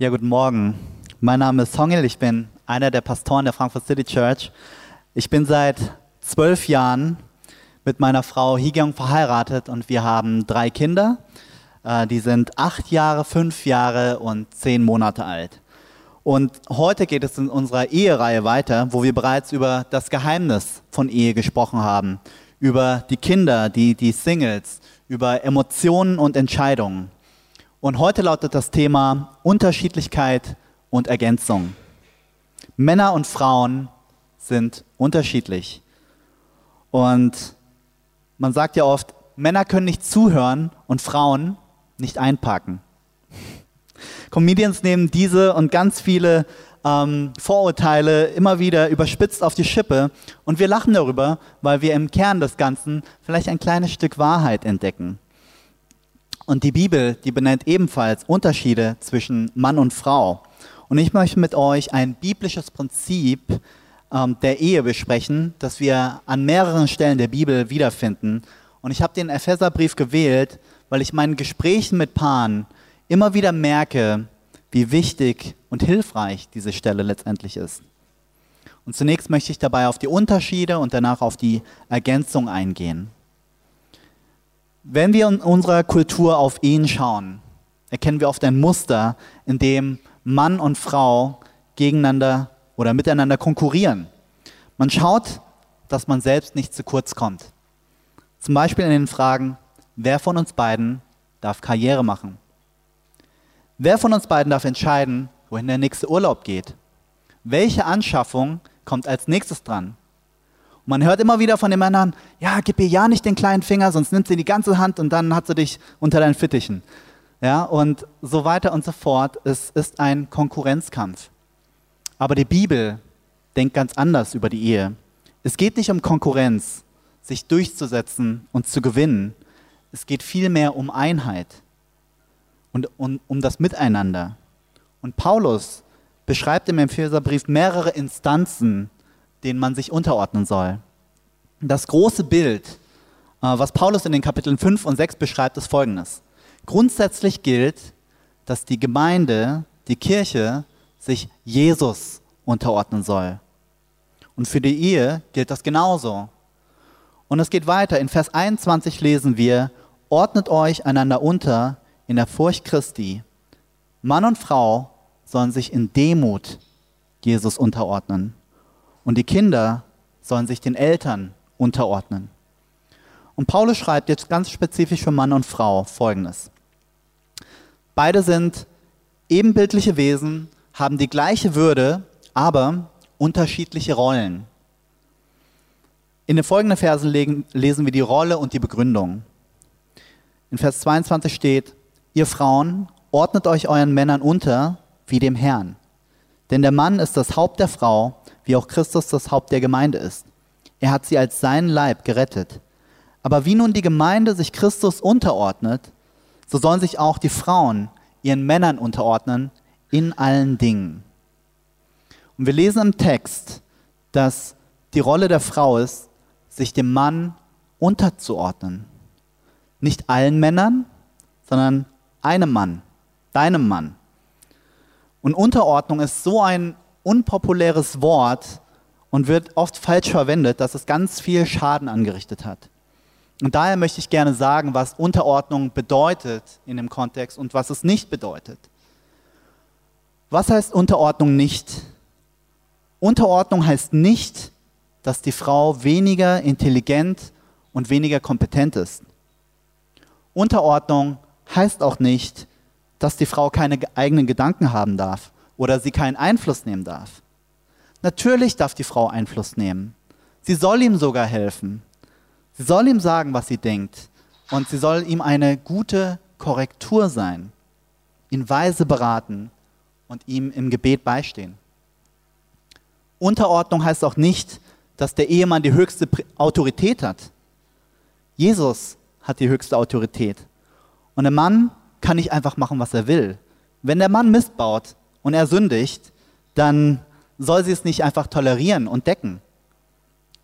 Ja, guten Morgen. Mein Name ist Songil, ich bin einer der Pastoren der Frankfurt City Church. Ich bin seit zwölf Jahren mit meiner Frau Higyong verheiratet und wir haben drei Kinder. Äh, die sind acht Jahre, fünf Jahre und zehn Monate alt. Und heute geht es in unserer Ehereihe weiter, wo wir bereits über das Geheimnis von Ehe gesprochen haben, über die Kinder, die, die Singles, über Emotionen und Entscheidungen. Und heute lautet das Thema Unterschiedlichkeit und Ergänzung. Männer und Frauen sind unterschiedlich. Und man sagt ja oft, Männer können nicht zuhören und Frauen nicht einpacken. Comedians nehmen diese und ganz viele ähm, Vorurteile immer wieder überspitzt auf die Schippe und wir lachen darüber, weil wir im Kern des Ganzen vielleicht ein kleines Stück Wahrheit entdecken. Und die Bibel, die benennt ebenfalls Unterschiede zwischen Mann und Frau. Und ich möchte mit euch ein biblisches Prinzip ähm, der Ehe besprechen, das wir an mehreren Stellen der Bibel wiederfinden. Und ich habe den Epheserbrief gewählt, weil ich meinen Gesprächen mit Paaren immer wieder merke, wie wichtig und hilfreich diese Stelle letztendlich ist. Und zunächst möchte ich dabei auf die Unterschiede und danach auf die Ergänzung eingehen. Wenn wir in unserer Kultur auf Ehen schauen, erkennen wir oft ein Muster, in dem Mann und Frau gegeneinander oder miteinander konkurrieren. Man schaut, dass man selbst nicht zu kurz kommt. Zum Beispiel in den Fragen, wer von uns beiden darf Karriere machen? Wer von uns beiden darf entscheiden, wohin der nächste Urlaub geht? Welche Anschaffung kommt als nächstes dran? Man hört immer wieder von den Männern, ja, gib ihr ja nicht den kleinen Finger, sonst nimmt sie die ganze Hand und dann hat sie dich unter deinen Fittichen. Ja, und so weiter und so fort. Es ist ein Konkurrenzkampf. Aber die Bibel denkt ganz anders über die Ehe. Es geht nicht um Konkurrenz, sich durchzusetzen und zu gewinnen. Es geht vielmehr um Einheit und um, um das Miteinander. Und Paulus beschreibt im Epheserbrief mehrere Instanzen, denen man sich unterordnen soll. Das große Bild, äh, was Paulus in den Kapiteln 5 und 6 beschreibt, ist folgendes. Grundsätzlich gilt, dass die Gemeinde, die Kirche, sich Jesus unterordnen soll. Und für die Ehe gilt das genauso. Und es geht weiter. In Vers 21 lesen wir, ordnet euch einander unter in der Furcht Christi. Mann und Frau sollen sich in Demut Jesus unterordnen. Und die Kinder sollen sich den Eltern unterordnen. Und Paulus schreibt jetzt ganz spezifisch für Mann und Frau Folgendes. Beide sind ebenbildliche Wesen, haben die gleiche Würde, aber unterschiedliche Rollen. In den folgenden Versen lesen wir die Rolle und die Begründung. In Vers 22 steht, ihr Frauen, ordnet euch euren Männern unter wie dem Herrn. Denn der Mann ist das Haupt der Frau wie auch Christus das Haupt der Gemeinde ist. Er hat sie als seinen Leib gerettet. Aber wie nun die Gemeinde sich Christus unterordnet, so sollen sich auch die Frauen ihren Männern unterordnen in allen Dingen. Und wir lesen im Text, dass die Rolle der Frau ist, sich dem Mann unterzuordnen. Nicht allen Männern, sondern einem Mann, deinem Mann. Und Unterordnung ist so ein unpopuläres Wort und wird oft falsch verwendet, dass es ganz viel Schaden angerichtet hat. Und daher möchte ich gerne sagen, was Unterordnung bedeutet in dem Kontext und was es nicht bedeutet. Was heißt Unterordnung nicht? Unterordnung heißt nicht, dass die Frau weniger intelligent und weniger kompetent ist. Unterordnung heißt auch nicht, dass die Frau keine eigenen Gedanken haben darf oder sie keinen Einfluss nehmen darf. Natürlich darf die Frau Einfluss nehmen. Sie soll ihm sogar helfen. Sie soll ihm sagen, was sie denkt. Und sie soll ihm eine gute Korrektur sein, ihn weise beraten und ihm im Gebet beistehen. Unterordnung heißt auch nicht, dass der Ehemann die höchste Autorität hat. Jesus hat die höchste Autorität. Und der Mann kann nicht einfach machen, was er will. Wenn der Mann Mist baut, und er sündigt, dann soll sie es nicht einfach tolerieren und decken.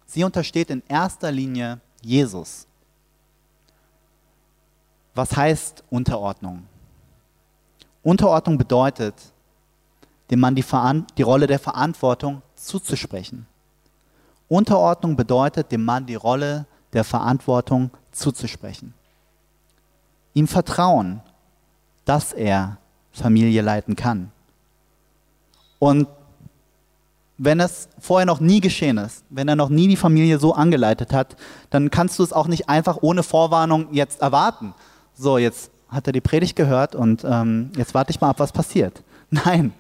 Sie untersteht in erster Linie Jesus. Was heißt Unterordnung? Unterordnung bedeutet, dem Mann die, die Rolle der Verantwortung zuzusprechen. Unterordnung bedeutet, dem Mann die Rolle der Verantwortung zuzusprechen. Ihm vertrauen, dass er Familie leiten kann. Und wenn es vorher noch nie geschehen ist, wenn er noch nie die Familie so angeleitet hat, dann kannst du es auch nicht einfach ohne Vorwarnung jetzt erwarten. So, jetzt hat er die Predigt gehört und ähm, jetzt warte ich mal ab, was passiert. Nein,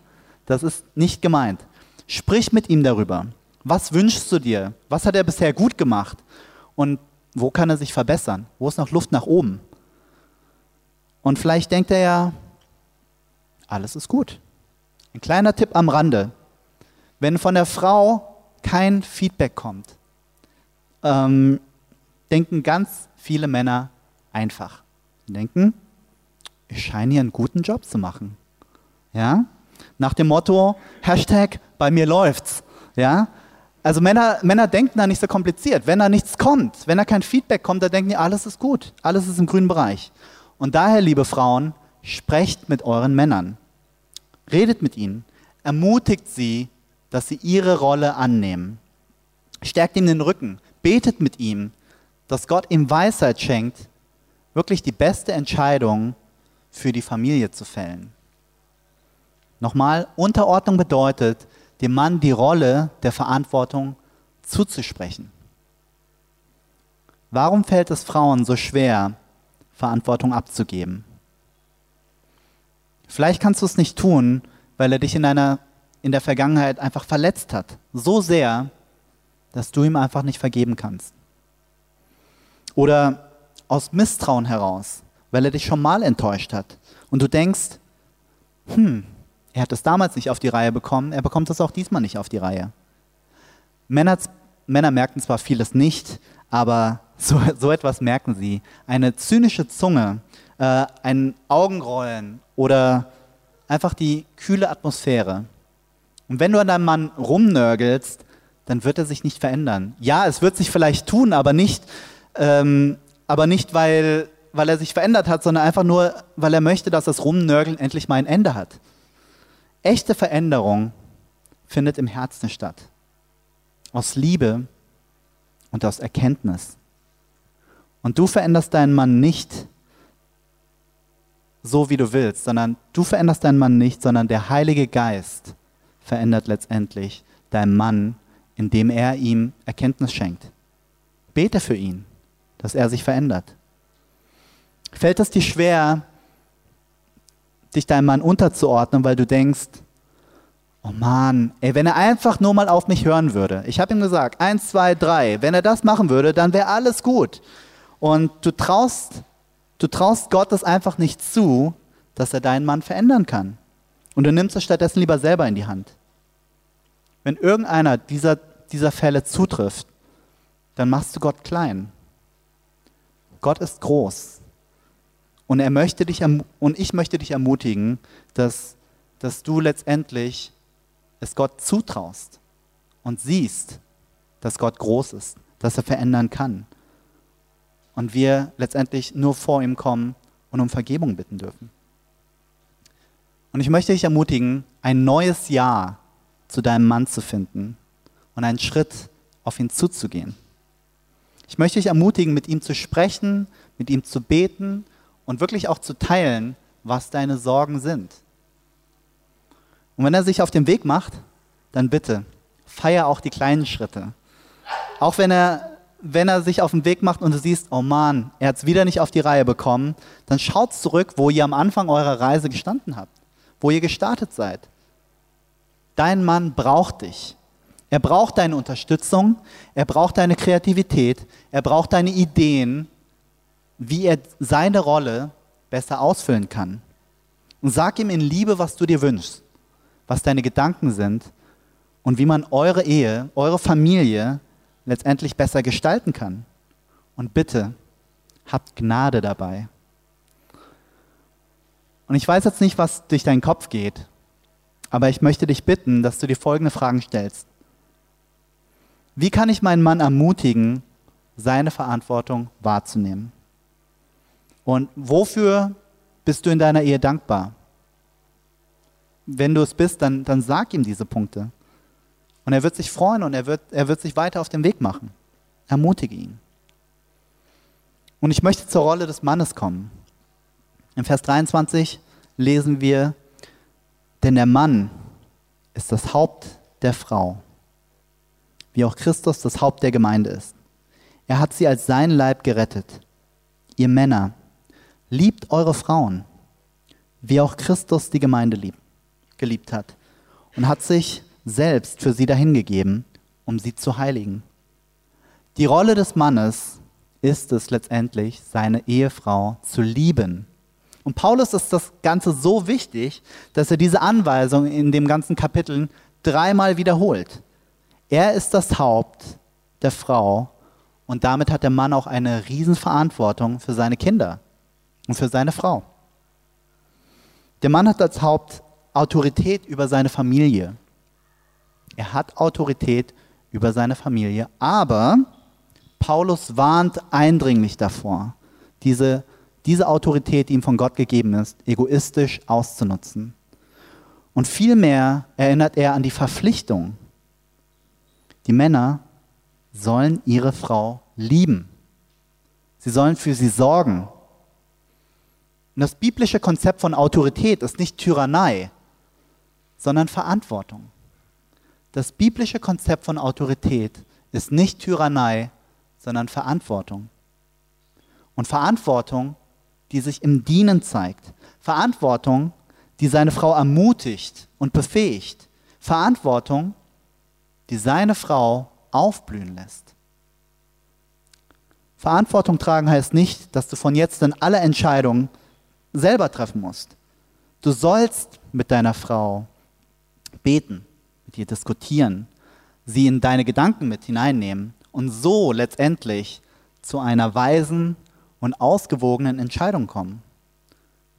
das ist nicht gemeint. Sprich mit ihm darüber. Was wünschst du dir? Was hat er bisher gut gemacht? Und wo kann er sich verbessern? Wo ist noch Luft nach oben? Und vielleicht denkt er ja, alles ist gut. Ein kleiner Tipp am Rande. Wenn von der Frau kein Feedback kommt, ähm, denken ganz viele Männer einfach. Denken, ich scheine hier einen guten Job zu machen. Ja? Nach dem Motto, Hashtag, bei mir läuft's. Ja? Also Männer, Männer denken da nicht so kompliziert. Wenn da nichts kommt, wenn da kein Feedback kommt, dann denken die, alles ist gut, alles ist im grünen Bereich. Und daher, liebe Frauen, sprecht mit euren Männern. Redet mit ihnen. Ermutigt sie, dass sie ihre Rolle annehmen. Stärkt ihm den Rücken. Betet mit ihm, dass Gott ihm Weisheit schenkt, wirklich die beste Entscheidung für die Familie zu fällen. Nochmal, Unterordnung bedeutet, dem Mann die Rolle der Verantwortung zuzusprechen. Warum fällt es Frauen so schwer, Verantwortung abzugeben? Vielleicht kannst du es nicht tun, weil er dich in, einer, in der Vergangenheit einfach verletzt hat. So sehr, dass du ihm einfach nicht vergeben kannst. Oder aus Misstrauen heraus, weil er dich schon mal enttäuscht hat. Und du denkst, hm, er hat es damals nicht auf die Reihe bekommen, er bekommt es auch diesmal nicht auf die Reihe. Männer, Männer merken zwar vieles nicht, aber so, so etwas merken sie. Eine zynische Zunge, äh, ein Augenrollen oder einfach die kühle Atmosphäre. Und wenn du an deinem Mann rumnörgelst, dann wird er sich nicht verändern. Ja, es wird sich vielleicht tun, aber nicht, ähm, aber nicht weil, weil er sich verändert hat, sondern einfach nur, weil er möchte, dass das Rumnörgeln endlich mal ein Ende hat. Echte Veränderung findet im Herzen statt. Aus Liebe und aus Erkenntnis. Und du veränderst deinen Mann nicht so, wie du willst, sondern du veränderst deinen Mann nicht, sondern der Heilige Geist verändert letztendlich deinen Mann, indem er ihm Erkenntnis schenkt. Bete für ihn, dass er sich verändert. Fällt es dir schwer, dich deinem Mann unterzuordnen, weil du denkst, oh Mann, ey, wenn er einfach nur mal auf mich hören würde. Ich habe ihm gesagt, eins, zwei, drei. Wenn er das machen würde, dann wäre alles gut. Und du traust, du traust Gott das einfach nicht zu, dass er deinen Mann verändern kann. Und du nimmst es stattdessen lieber selber in die Hand. Wenn irgendeiner dieser, dieser Fälle zutrifft, dann machst du Gott klein. Gott ist groß. Und er möchte dich und ich möchte dich ermutigen, dass, dass du letztendlich es Gott zutraust und siehst, dass Gott groß ist, dass er verändern kann. Und wir letztendlich nur vor ihm kommen und um Vergebung bitten dürfen. Und ich möchte dich ermutigen, ein neues Ja zu deinem Mann zu finden und einen Schritt auf ihn zuzugehen. Ich möchte dich ermutigen, mit ihm zu sprechen, mit ihm zu beten und wirklich auch zu teilen, was deine Sorgen sind. Und wenn er sich auf den Weg macht, dann bitte, feier auch die kleinen Schritte. Auch wenn er, wenn er sich auf den Weg macht und du siehst, oh Mann, er hat es wieder nicht auf die Reihe bekommen, dann schaut zurück, wo ihr am Anfang eurer Reise gestanden habt, wo ihr gestartet seid. Dein Mann braucht dich. Er braucht deine Unterstützung, er braucht deine Kreativität, er braucht deine Ideen, wie er seine Rolle besser ausfüllen kann. Und sag ihm in Liebe, was du dir wünschst, was deine Gedanken sind und wie man eure Ehe, eure Familie letztendlich besser gestalten kann. Und bitte, habt Gnade dabei. Und ich weiß jetzt nicht, was durch deinen Kopf geht, aber ich möchte dich bitten, dass du dir folgende Fragen stellst. Wie kann ich meinen Mann ermutigen, seine Verantwortung wahrzunehmen? Und wofür bist du in deiner Ehe dankbar? wenn du es bist, dann, dann sag ihm diese Punkte. Und er wird sich freuen und er wird, er wird sich weiter auf den Weg machen. Ermutige ihn. Und ich möchte zur Rolle des Mannes kommen. In Vers 23 lesen wir, denn der Mann ist das Haupt der Frau, wie auch Christus das Haupt der Gemeinde ist. Er hat sie als sein Leib gerettet. Ihr Männer, liebt eure Frauen, wie auch Christus die Gemeinde lieb, geliebt hat und hat sich selbst für sie dahingegeben, um sie zu heiligen. Die Rolle des Mannes ist es letztendlich, seine Ehefrau zu lieben. Und Paulus ist das Ganze so wichtig, dass er diese Anweisung in dem ganzen Kapitel dreimal wiederholt. Er ist das Haupt der Frau und damit hat der Mann auch eine Riesenverantwortung für seine Kinder und für seine Frau. Der Mann hat als Haupt Autorität über seine Familie. Er hat Autorität über seine Familie, aber Paulus warnt eindringlich davor, diese, diese Autorität, die ihm von Gott gegeben ist, egoistisch auszunutzen. Und vielmehr erinnert er an die Verpflichtung. Die Männer sollen ihre Frau lieben. Sie sollen für sie sorgen. Und das biblische Konzept von Autorität ist nicht Tyrannei, sondern Verantwortung. Das biblische Konzept von Autorität ist nicht Tyrannei, sondern Verantwortung. Und Verantwortung, die sich im Dienen zeigt. Verantwortung, die seine Frau ermutigt und befähigt. Verantwortung, die seine Frau aufblühen lässt. Verantwortung tragen heißt nicht, dass du von jetzt an alle Entscheidungen selber treffen musst. Du sollst mit deiner Frau beten, ihr diskutieren, sie in deine Gedanken mit hineinnehmen und so letztendlich zu einer weisen und ausgewogenen Entscheidung kommen.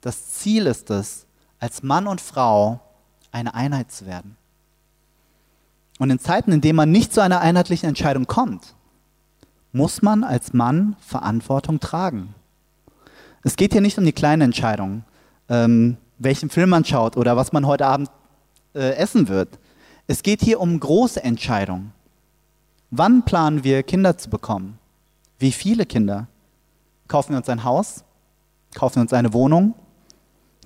Das Ziel ist es, als Mann und Frau eine Einheit zu werden. Und in Zeiten, in denen man nicht zu einer einheitlichen Entscheidung kommt, muss man als Mann Verantwortung tragen. Es geht hier nicht um die kleinen Entscheidungen, ähm, welchen Film man schaut oder was man heute Abend äh, essen wird. Es geht hier um große Entscheidungen. Wann planen wir, Kinder zu bekommen? Wie viele Kinder? Kaufen wir uns ein Haus? Kaufen wir uns eine Wohnung?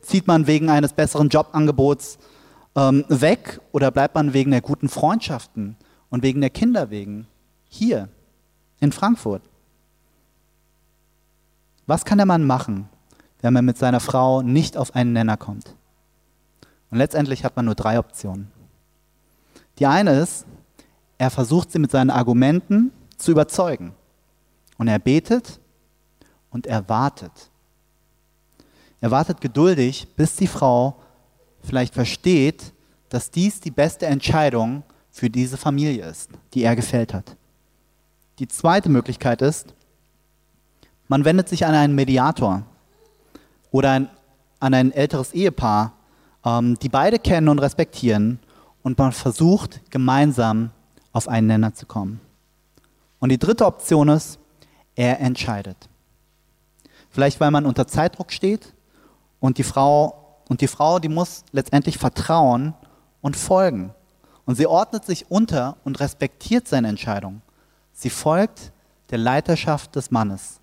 Zieht man wegen eines besseren Jobangebots ähm, weg oder bleibt man wegen der guten Freundschaften und wegen der Kinder wegen hier in Frankfurt? Was kann der Mann machen, wenn man mit seiner Frau nicht auf einen Nenner kommt? Und letztendlich hat man nur drei Optionen. Die eine ist, er versucht sie mit seinen Argumenten zu überzeugen. Und er betet und er wartet. Er wartet geduldig, bis die Frau vielleicht versteht, dass dies die beste Entscheidung für diese Familie ist, die er gefällt hat. Die zweite Möglichkeit ist, man wendet sich an einen Mediator oder ein, an ein älteres Ehepaar, ähm, die beide kennen und respektieren und man versucht gemeinsam auf einen Nenner zu kommen. Und die dritte Option ist, er entscheidet. Vielleicht weil man unter Zeitdruck steht und die Frau und die Frau, die muss letztendlich vertrauen und folgen. Und sie ordnet sich unter und respektiert seine Entscheidung. Sie folgt der Leiterschaft des Mannes.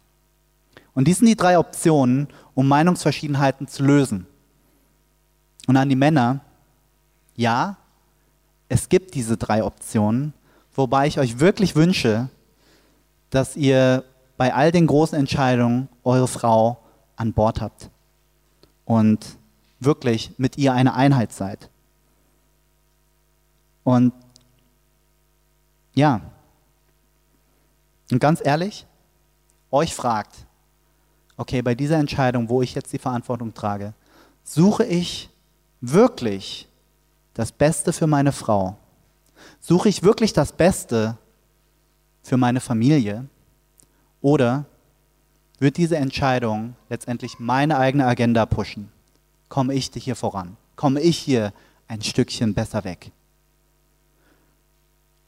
Und dies sind die drei Optionen, um Meinungsverschiedenheiten zu lösen. Und an die Männer, ja, es gibt diese drei Optionen, wobei ich euch wirklich wünsche, dass ihr bei all den großen Entscheidungen eure Frau an Bord habt und wirklich mit ihr eine Einheit seid. Und ja, und ganz ehrlich, euch fragt, okay, bei dieser Entscheidung, wo ich jetzt die Verantwortung trage, suche ich wirklich das Beste für meine Frau? Suche ich wirklich das Beste für meine Familie? Oder wird diese Entscheidung letztendlich meine eigene Agenda pushen? Komme ich hier voran? Komme ich hier ein Stückchen besser weg?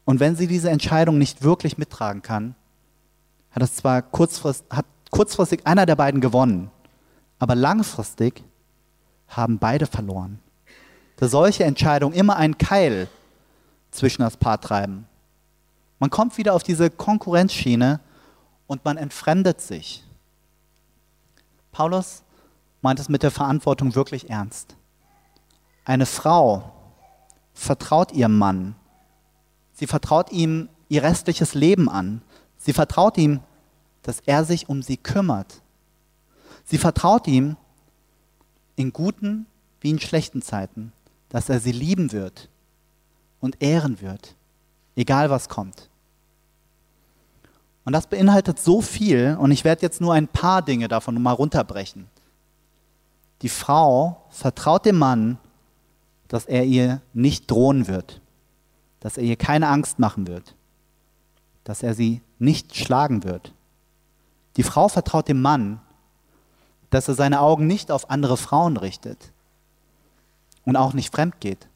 Und wenn sie diese Entscheidung nicht wirklich mittragen kann, hat es zwar kurzfristig, hat kurzfristig einer der beiden gewonnen, aber langfristig haben beide verloren. Dass solche Entscheidungen immer einen Keil zwischen das Paar treiben. Man kommt wieder auf diese Konkurrenzschiene und man entfremdet sich. Paulus meint es mit der Verantwortung wirklich ernst. Eine Frau vertraut ihrem Mann. Sie vertraut ihm ihr restliches Leben an. Sie vertraut ihm, dass er sich um sie kümmert. Sie vertraut ihm in guten wie in schlechten Zeiten, dass er sie lieben wird und ehren wird, egal was kommt. Und das beinhaltet so viel, und ich werde jetzt nur ein paar Dinge davon mal runterbrechen. Die Frau vertraut dem Mann, dass er ihr nicht drohen wird, dass er ihr keine Angst machen wird, dass er sie nicht schlagen wird. Die Frau vertraut dem Mann, dass er seine Augen nicht auf andere Frauen richtet und auch nicht fremd geht.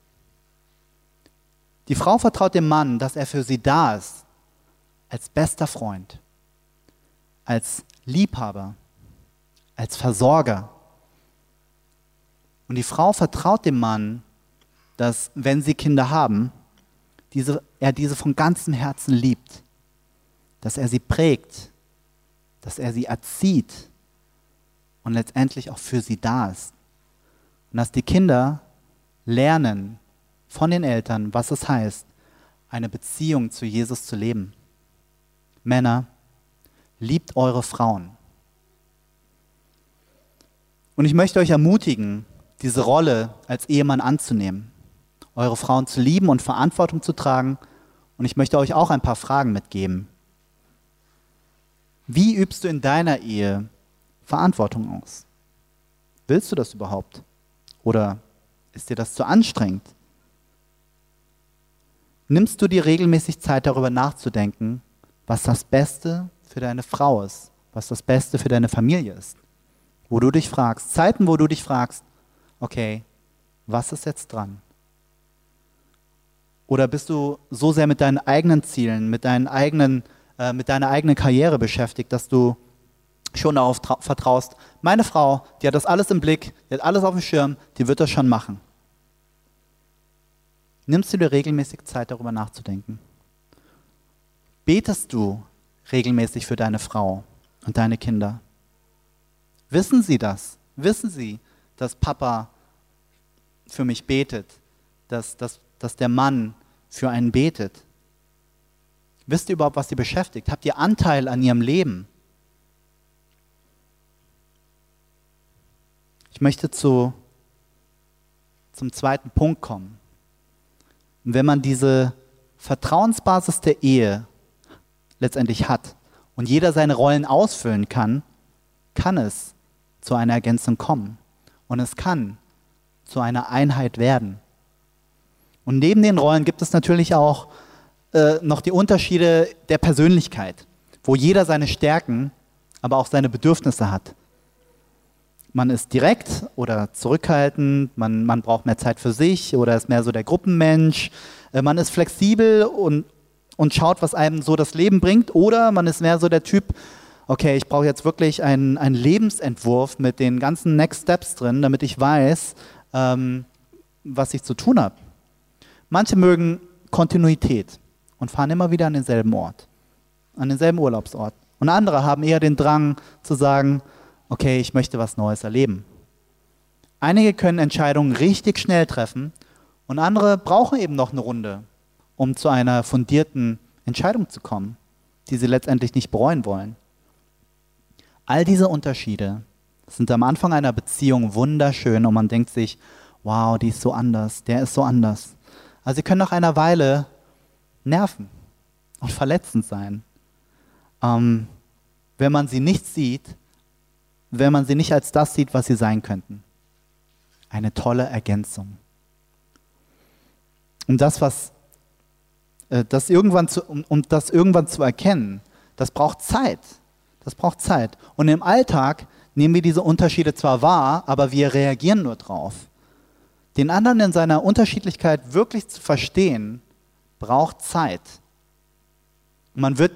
Die Frau vertraut dem Mann, dass er für sie da ist, als bester Freund, als Liebhaber, als Versorger. Und die Frau vertraut dem Mann, dass wenn sie Kinder haben, diese, er diese von ganzem Herzen liebt, dass er sie prägt, dass er sie erzieht und letztendlich auch für sie da ist. Und dass die Kinder lernen von den Eltern, was es heißt, eine Beziehung zu Jesus zu leben. Männer, liebt eure Frauen. Und ich möchte euch ermutigen, diese Rolle als Ehemann anzunehmen, eure Frauen zu lieben und Verantwortung zu tragen. Und ich möchte euch auch ein paar Fragen mitgeben. Wie übst du in deiner Ehe Verantwortung aus? Willst du das überhaupt? Oder ist dir das zu anstrengend? Nimmst du dir regelmäßig Zeit darüber nachzudenken, was das Beste für deine Frau ist, was das Beste für deine Familie ist? Wo du dich fragst, Zeiten, wo du dich fragst, okay, was ist jetzt dran? Oder bist du so sehr mit deinen eigenen Zielen, mit, deinen eigenen, äh, mit deiner eigenen Karriere beschäftigt, dass du schon darauf vertraust, meine Frau, die hat das alles im Blick, die hat alles auf dem Schirm, die wird das schon machen. Nimmst du dir regelmäßig Zeit, darüber nachzudenken? Betest du regelmäßig für deine Frau und deine Kinder? Wissen sie das? Wissen sie, dass Papa für mich betet, dass, dass, dass der Mann für einen betet? Wisst ihr überhaupt, was sie beschäftigt? Habt ihr Anteil an ihrem Leben? Ich möchte zu, zum zweiten Punkt kommen. Und wenn man diese Vertrauensbasis der Ehe letztendlich hat und jeder seine Rollen ausfüllen kann, kann es zu einer Ergänzung kommen. Und es kann zu einer Einheit werden. Und neben den Rollen gibt es natürlich auch äh, noch die Unterschiede der Persönlichkeit, wo jeder seine Stärken, aber auch seine Bedürfnisse hat. Man ist direkt oder zurückhaltend, man, man braucht mehr Zeit für sich oder ist mehr so der Gruppenmensch. Äh, man ist flexibel und, und schaut, was einem so das Leben bringt. Oder man ist mehr so der Typ, okay, ich brauche jetzt wirklich einen, einen Lebensentwurf mit den ganzen Next Steps drin, damit ich weiß, ähm, was ich zu tun habe. Manche mögen Kontinuität und fahren immer wieder an denselben Ort, an denselben Urlaubsort. Und andere haben eher den Drang zu sagen, okay, ich möchte was Neues erleben. Einige können Entscheidungen richtig schnell treffen und andere brauchen eben noch eine Runde, um zu einer fundierten Entscheidung zu kommen, die sie letztendlich nicht bereuen wollen. All diese Unterschiede sind am Anfang einer Beziehung wunderschön und man denkt sich, wow, die ist so anders, der ist so anders. Also sie können nach einer Weile nerven und verletzend sein. Ähm, wenn man sie nicht sieht, wenn man sie nicht als das sieht, was sie sein könnten. Eine tolle Ergänzung. Um das, was, äh, das irgendwann zu, um, um das irgendwann zu erkennen, das braucht Zeit. Das braucht Zeit. Und im Alltag nehmen wir diese Unterschiede zwar wahr, aber wir reagieren nur drauf. Den anderen in seiner Unterschiedlichkeit wirklich zu verstehen, braucht Zeit. man wird,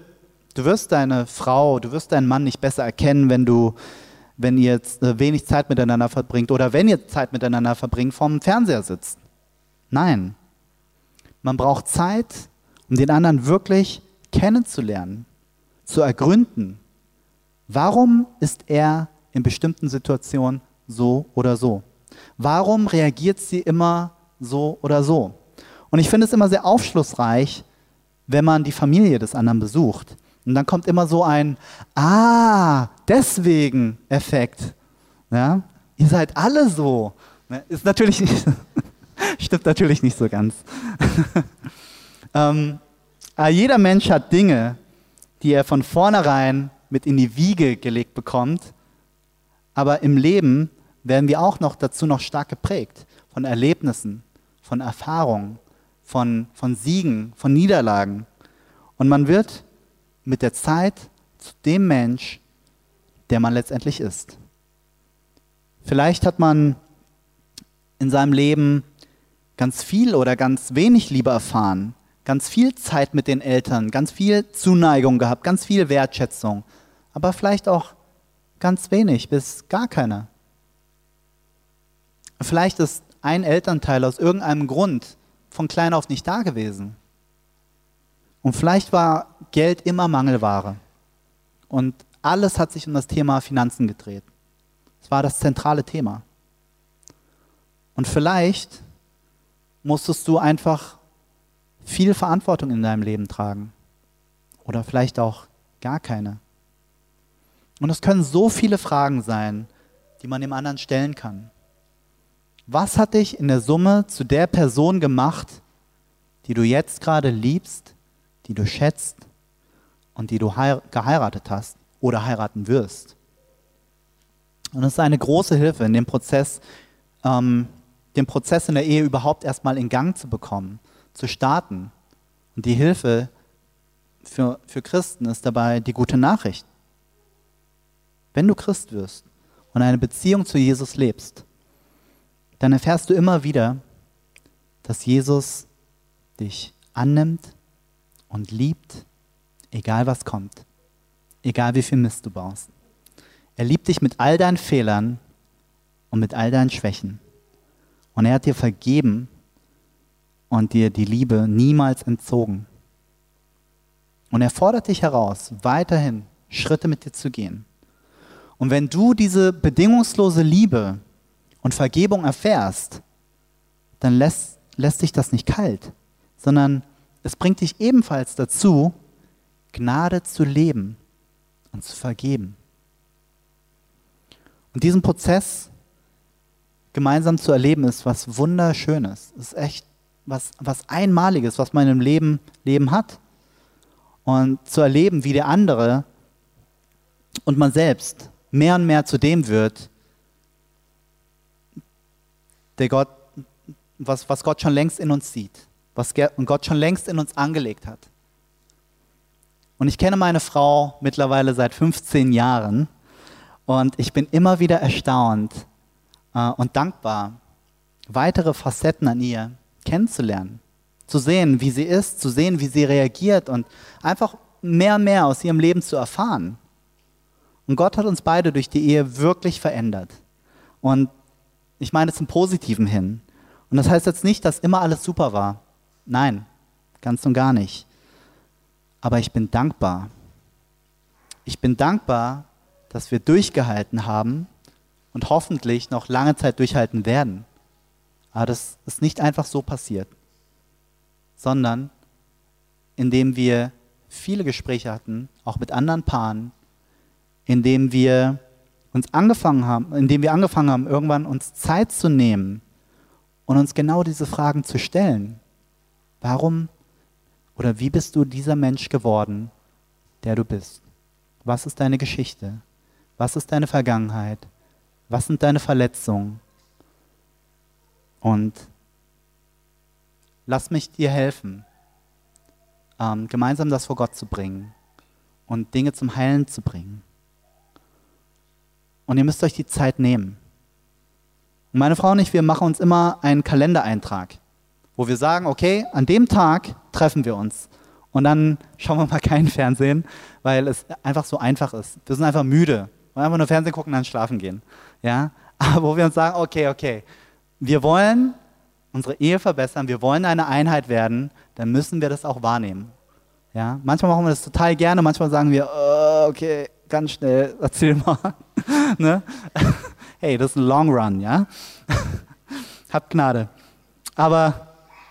du wirst deine Frau, du wirst deinen Mann nicht besser erkennen, wenn du, wenn ihr jetzt äh, wenig Zeit miteinander verbringt oder wenn ihr Zeit miteinander verbringt, vorm Fernseher sitzt Nein. Man braucht Zeit, um den anderen wirklich kennenzulernen, zu ergründen. Warum ist er in bestimmten Situationen so oder so? Warum reagiert sie immer so oder so? Und ich finde es immer sehr aufschlussreich, wenn man die Familie des anderen besucht. Und dann kommt immer so ein Ah, deswegen Effekt. Ja? Ihr seid alle so. Ne, ist natürlich nicht, stimmt natürlich nicht so ganz. ähm, jeder Mensch hat Dinge, die er von vornherein mit in die Wiege gelegt bekommt. Aber im Leben werden wir auch noch dazu noch stark geprägt von Erlebnissen, von Erfahrungen, von, von Siegen, von Niederlagen. Und man wird mit der Zeit zu dem Mensch, der man letztendlich ist. Vielleicht hat man in seinem Leben ganz viel oder ganz wenig Liebe erfahren, ganz viel Zeit mit den Eltern, ganz viel Zuneigung gehabt, ganz viel Wertschätzung, aber vielleicht auch ganz wenig bis gar keine. Vielleicht ist ein Elternteil aus irgendeinem Grund von klein auf nicht da gewesen. Und vielleicht war Geld immer Mangelware. Und alles hat sich um das Thema Finanzen gedreht. Es war das zentrale Thema. Und vielleicht musstest du einfach viel Verantwortung in deinem Leben tragen. Oder vielleicht auch gar keine. Und es können so viele Fragen sein, die man dem anderen stellen kann. Was hat dich in der Summe zu der Person gemacht, die du jetzt gerade liebst, die du schätzt und die du geheiratet hast oder heiraten wirst? Und es ist eine große Hilfe in dem Prozess, ähm, den Prozess in der Ehe überhaupt erstmal in Gang zu bekommen, zu starten. Und die Hilfe für, für Christen ist dabei die gute Nachricht. Wenn du Christ wirst und eine Beziehung zu Jesus lebst, dann erfährst du immer wieder, dass Jesus dich annimmt und liebt, egal was kommt, egal wie viel Mist du baust. Er liebt dich mit all deinen Fehlern und mit all deinen Schwächen. Und er hat dir vergeben und dir die Liebe niemals entzogen. Und er fordert dich heraus, weiterhin Schritte mit dir zu gehen. Und wenn du diese bedingungslose Liebe und Vergebung erfährst, dann lässt, lässt dich das nicht kalt, sondern es bringt dich ebenfalls dazu, Gnade zu leben und zu vergeben. Und diesen Prozess gemeinsam zu erleben, ist was Wunderschönes. Es ist echt was, was Einmaliges, was man im Leben, Leben hat. Und zu erleben, wie der andere und man selbst mehr und mehr zu dem wird, der Gott, was, was Gott schon längst in uns sieht, was Gott schon längst in uns angelegt hat. Und ich kenne meine Frau mittlerweile seit 15 Jahren und ich bin immer wieder erstaunt, äh, und dankbar, weitere Facetten an ihr kennenzulernen, zu sehen, wie sie ist, zu sehen, wie sie reagiert und einfach mehr und mehr aus ihrem Leben zu erfahren. Und Gott hat uns beide durch die Ehe wirklich verändert. Und ich meine zum Positiven hin. Und das heißt jetzt nicht, dass immer alles super war. Nein, ganz und gar nicht. Aber ich bin dankbar. Ich bin dankbar, dass wir durchgehalten haben und hoffentlich noch lange Zeit durchhalten werden. Aber das ist nicht einfach so passiert, sondern indem wir viele Gespräche hatten, auch mit anderen Paaren, indem wir uns angefangen haben, indem wir angefangen haben, irgendwann uns Zeit zu nehmen und uns genau diese Fragen zu stellen. Warum oder wie bist du dieser Mensch geworden, der du bist? Was ist deine Geschichte? Was ist deine Vergangenheit? Was sind deine Verletzungen? Und lass mich dir helfen, ähm, gemeinsam das vor Gott zu bringen und Dinge zum Heilen zu bringen. Und ihr müsst euch die Zeit nehmen. Und meine Frau und ich, wir machen uns immer einen Kalendereintrag, wo wir sagen, okay, an dem Tag treffen wir uns. Und dann schauen wir mal kein Fernsehen, weil es einfach so einfach ist. Wir sind einfach müde. Wollen einfach nur Fernsehen gucken und dann schlafen gehen. Ja? Aber wo wir uns sagen, okay, okay, wir wollen unsere Ehe verbessern, wir wollen eine Einheit werden, dann müssen wir das auch wahrnehmen. Ja? Manchmal machen wir das total gerne, manchmal sagen wir, oh, okay, ganz schnell, erzähl mal. ne? Hey, das ist ein Long Run, ja? Habt Gnade. Aber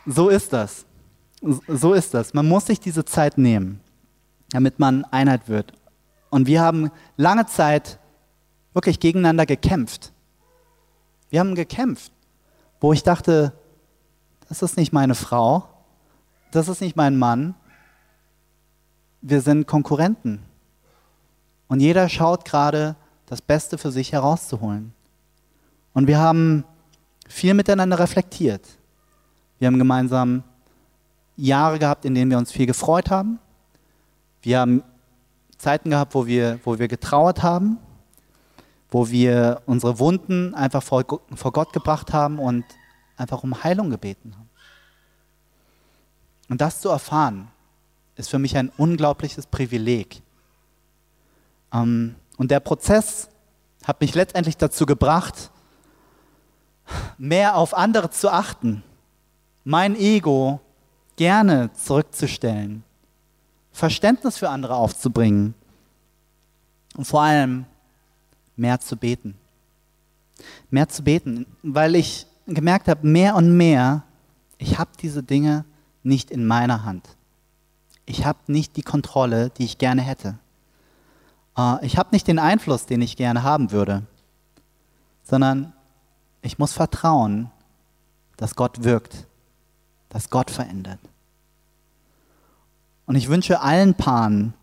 so ist das. So ist das. Man muss sich diese Zeit nehmen, damit man Einheit wird. Und wir haben lange Zeit wirklich gegeneinander gekämpft. Wir haben gekämpft, wo ich dachte, das ist nicht meine Frau, das ist nicht mein Mann, wir sind Konkurrenten. Und jeder schaut gerade, das Beste für sich herauszuholen. Und wir haben viel miteinander reflektiert. Wir haben gemeinsam Jahre gehabt, in denen wir uns viel gefreut haben. Wir haben Zeiten gehabt, wo wir, wo wir getrauert haben, wo wir unsere Wunden einfach vor, vor Gott gebracht haben und einfach um Heilung gebeten haben. Und das zu erfahren, ist für mich ein unglaubliches Privileg. Ähm, und der Prozess hat mich letztendlich dazu gebracht, mehr auf andere zu achten, mein Ego gerne zurückzustellen, Verständnis für andere aufzubringen und vor allem mehr zu beten. Mehr zu beten, weil ich gemerkt habe, mehr und mehr, ich habe diese Dinge nicht in meiner Hand. Ich habe nicht die Kontrolle, die ich gerne hätte. Äh, ich habe nicht den Einfluss, den ich gerne haben würde, sondern ich muss vertrauen, dass Gott wirkt, dass Gott verändert. Und ich wünsche allen Paaren,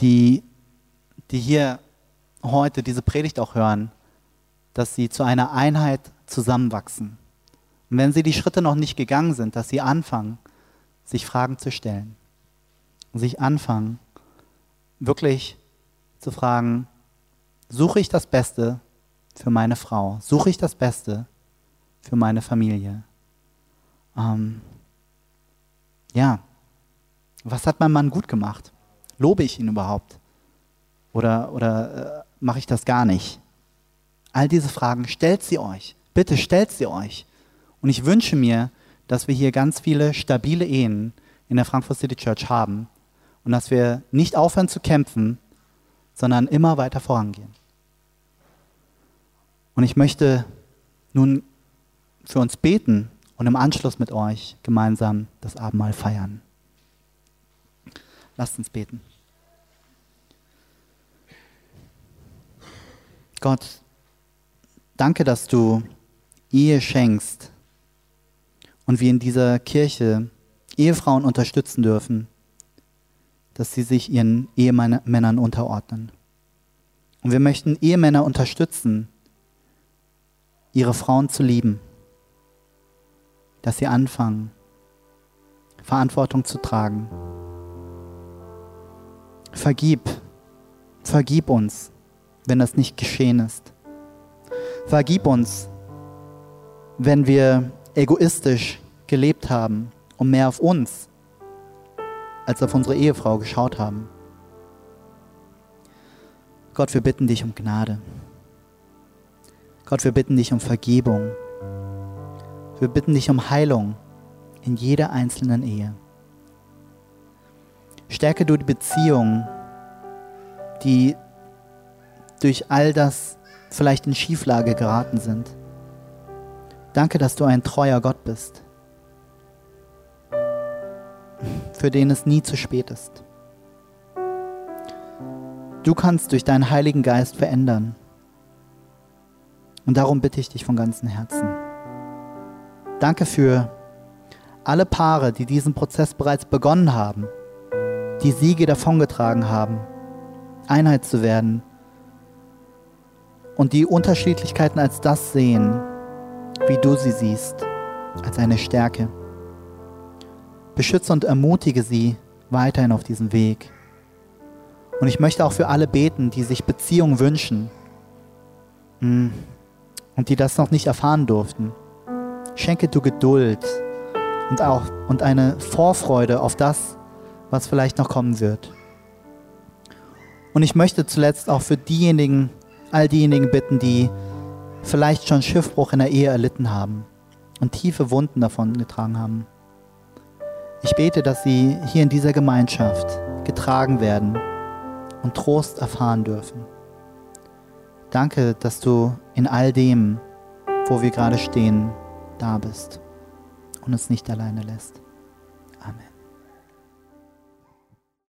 die, die hier heute diese Predigt auch hören, dass sie zu einer Einheit zusammenwachsen. Und wenn sie die Schritte noch nicht gegangen sind, dass sie anfangen, sich Fragen zu stellen. Und sich anfangen, wirklich zu fragen, suche ich das Beste für meine Frau? Suche ich das Beste für meine Familie? Ähm, ja, was hat mein Mann gut gemacht? Lobe ich ihn überhaupt? Oder, oder äh, mache ich das gar nicht? All diese Fragen stellt sie euch. Bitte stellt sie euch. Und ich wünsche mir, dass wir hier ganz viele stabile Ehen in der Frankfurt City Church haben und dass wir nicht aufhören zu kämpfen, sondern immer weiter vorangehen. Und ich möchte nun für uns beten und im Anschluss mit euch gemeinsam das Abendmahl feiern. Lasst uns beten. Gott, danke, dass du Ehe schenkst und wir in dieser Kirche Ehefrauen unterstützen dürfen, dass sie sich ihren Ehemännern unterordnen. Und wir möchten Ehemänner unterstützen, ihre Frauen zu lieben, dass sie anfangen, Verantwortung zu tragen. Vergib, vergib uns, wenn das nicht geschehen ist. Vergib uns, wenn wir egoistisch gelebt haben und mehr auf uns als auf unsere Ehefrau geschaut haben. Gott, wir bitten dich um Gnade. Gott, wir bitten dich um Vergebung. Wir bitten dich um Heilung in jeder einzelnen Ehe. Stärke du die Beziehungen, die durch all das vielleicht in Schieflage geraten sind. Danke, dass du ein treuer Gott bist, für den es nie zu spät ist. Du kannst durch deinen Heiligen Geist verändern. Und darum bitte ich dich von ganzem Herzen. Danke für alle Paare, die diesen Prozess bereits begonnen haben, die Siege davongetragen haben, Einheit zu werden und die Unterschiedlichkeiten als das sehen, wie du sie siehst, als eine Stärke. Beschütze und ermutige sie weiterhin auf diesem Weg. Und ich möchte auch für alle beten, die sich Beziehungen wünschen mm, und die das noch nicht erfahren durften. Schenke du Geduld und auch und eine Vorfreude auf das, was vielleicht noch kommen wird. Und ich möchte zuletzt auch für diejenigen, all diejenigen bitten, die vielleicht schon Schiffbruch in der Ehe erlitten haben und tiefe Wunden davon getragen haben. Ich bete, dass sie hier in dieser Gemeinschaft getragen werden und Trost erfahren dürfen. Danke, dass du in all dem, wo wir gerade stehen, da bist und uns nicht alleine lässt.